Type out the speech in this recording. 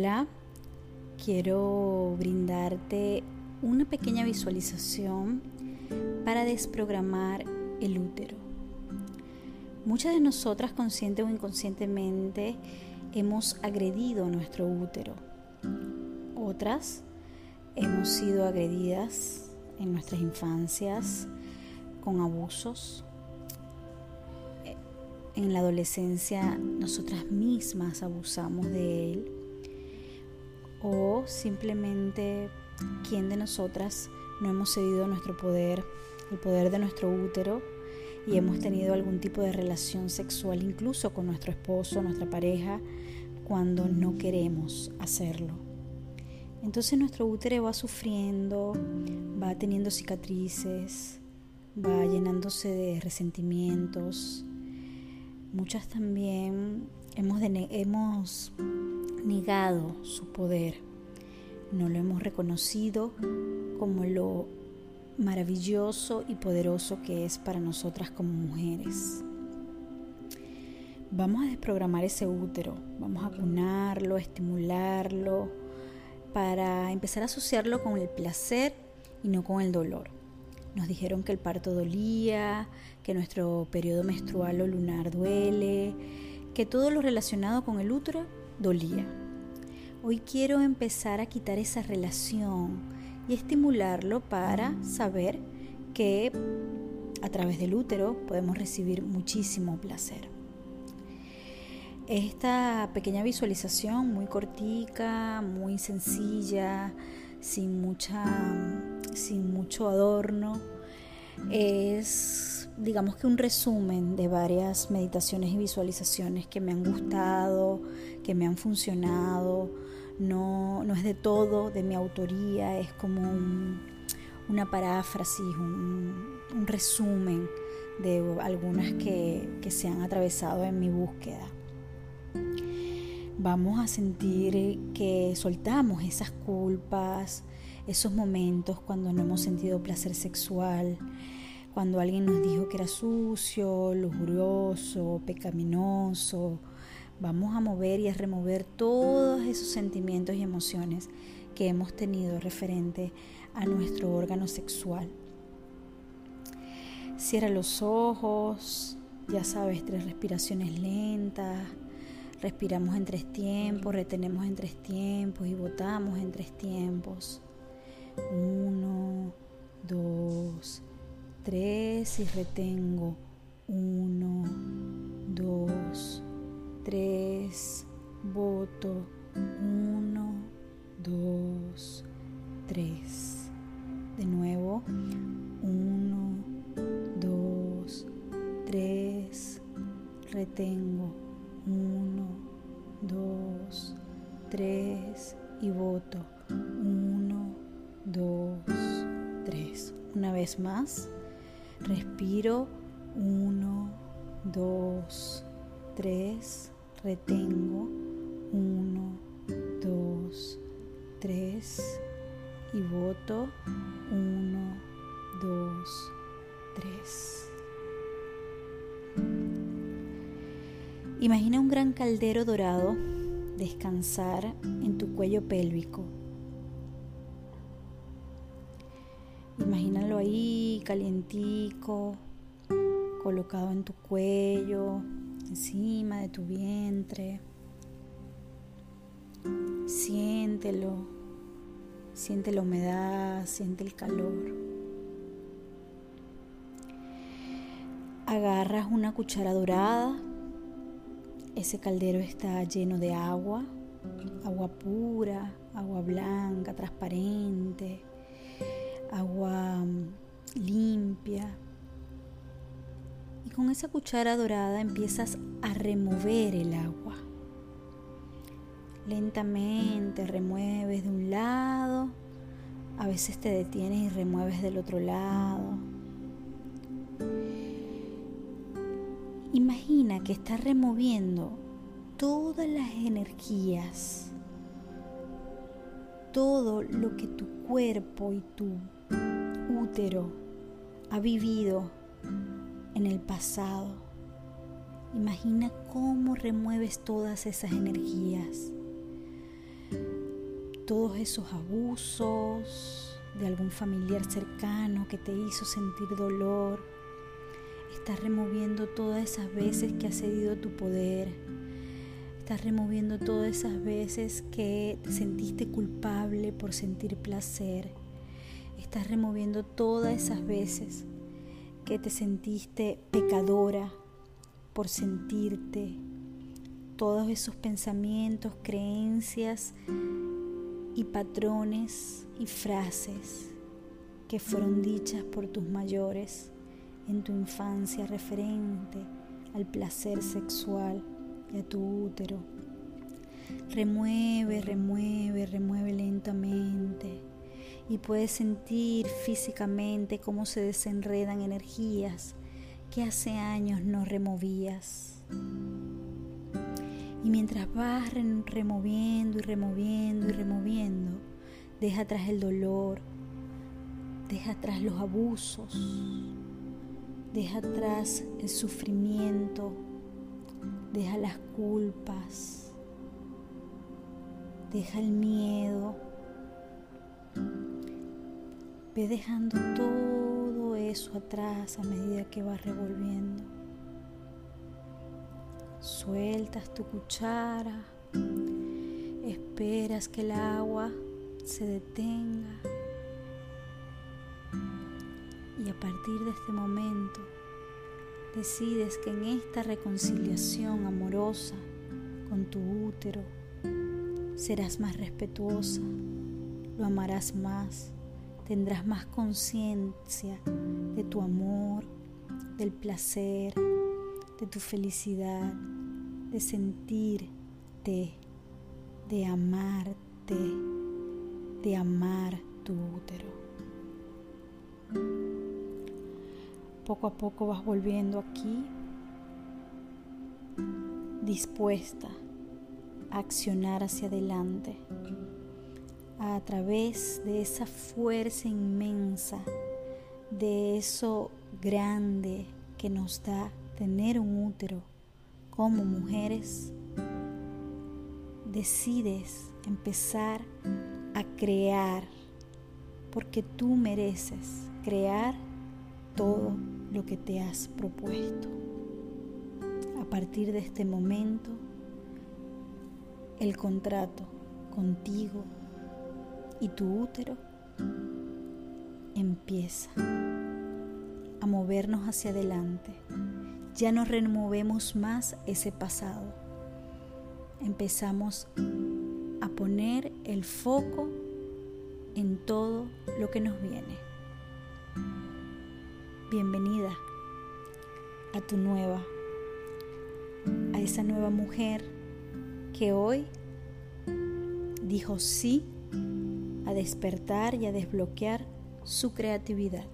Hola, quiero brindarte una pequeña visualización para desprogramar el útero. Muchas de nosotras, consciente o inconscientemente, hemos agredido nuestro útero. Otras hemos sido agredidas en nuestras infancias con abusos. En la adolescencia nosotras mismas abusamos de él o simplemente quién de nosotras no hemos cedido nuestro poder, el poder de nuestro útero y hemos tenido algún tipo de relación sexual incluso con nuestro esposo, nuestra pareja, cuando no queremos hacerlo. Entonces nuestro útero va sufriendo, va teniendo cicatrices, va llenándose de resentimientos. Muchas también hemos, hemos negado su poder, no lo hemos reconocido como lo maravilloso y poderoso que es para nosotras como mujeres. Vamos a desprogramar ese útero, vamos a cunarlo, estimularlo, para empezar a asociarlo con el placer y no con el dolor. Nos dijeron que el parto dolía, que nuestro periodo menstrual o lunar duele, que todo lo relacionado con el útero dolía. Hoy quiero empezar a quitar esa relación y estimularlo para saber que a través del útero podemos recibir muchísimo placer. Esta pequeña visualización muy cortica, muy sencilla, sin mucha sin mucho adorno, es digamos que un resumen de varias meditaciones y visualizaciones que me han gustado, que me han funcionado. No, no es de todo de mi autoría, es como una paráfrasis, un, resumen de algunas que, que se han atravesado en mi búsqueda. Vamos a sentir que soltamos esas culpas, esos momentos cuando no hemos sentido placer sexual, cuando alguien nos dijo que era sucio, lujurioso, pecaminoso. Vamos a mover y a remover todos esos sentimientos y emociones que hemos tenido referente a nuestro órgano sexual. Cierra los ojos, ya sabes, tres respiraciones lentas. Respiramos en tres tiempos, retenemos en tres tiempos y botamos en tres tiempos. Uno, tres y retengo. Uno, dos, tres, voto. Uno, dos, tres. De nuevo, uno, dos, tres, retengo. Uno, dos, tres y voto. Uno, dos, tres. Una vez más. Respiro. Uno, dos, tres. Retengo. Uno, dos, tres. Y voto. Uno, dos, tres. Imagina un gran caldero dorado descansar en tu cuello pélvico. Imagínalo ahí, calientico, colocado en tu cuello, encima de tu vientre. Siéntelo, siente la humedad, siente el calor. Agarras una cuchara dorada, ese caldero está lleno de agua, agua pura, agua blanca, transparente agua mm, limpia. Y con esa cuchara dorada empiezas a remover el agua. Lentamente remueves de un lado, a veces te detienes y remueves del otro lado. Imagina que estás removiendo todas las energías, todo lo que tu cuerpo y tu útero ha vivido en el pasado. Imagina cómo remueves todas esas energías. todos esos abusos de algún familiar cercano que te hizo sentir dolor. Estás removiendo todas esas veces que has cedido tu poder. Estás removiendo todas esas veces que te sentiste culpable por sentir placer. Estás removiendo todas esas veces que te sentiste pecadora por sentirte. Todos esos pensamientos, creencias y patrones y frases que fueron dichas por tus mayores en tu infancia referente al placer sexual y a tu útero. Remueve, remueve, remueve lentamente y puedes sentir físicamente cómo se desenredan energías que hace años no removías. Y mientras vas removiendo y removiendo y removiendo, deja atrás el dolor, deja atrás los abusos, deja atrás el sufrimiento, deja las culpas, deja el miedo. Dejando todo eso atrás a medida que vas revolviendo. Sueltas tu cuchara, esperas que el agua se detenga y a partir de este momento decides que en esta reconciliación amorosa con tu útero serás más respetuosa, lo amarás más, tendrás más conciencia de tu amor, del placer, de tu felicidad, de sentirte, de amarte, de amar tu útero. Poco a poco vas volviendo aquí, dispuesta a accionar hacia adelante, a través de esa fuerza inmensa, de eso grande que nos da tener un útero como mujeres, decides empezar a crear, porque tú mereces crear todo lo que te has propuesto. A partir de este momento, el contrato contigo y tu útero empieza a movernos hacia adelante ya no removemos más ese pasado. Empezamos a poner el foco en todo lo que nos viene. Bienvenida a tu nueva, a esa nueva mujer que hoy dijo sí a despertar y a desbloquear su creatividad.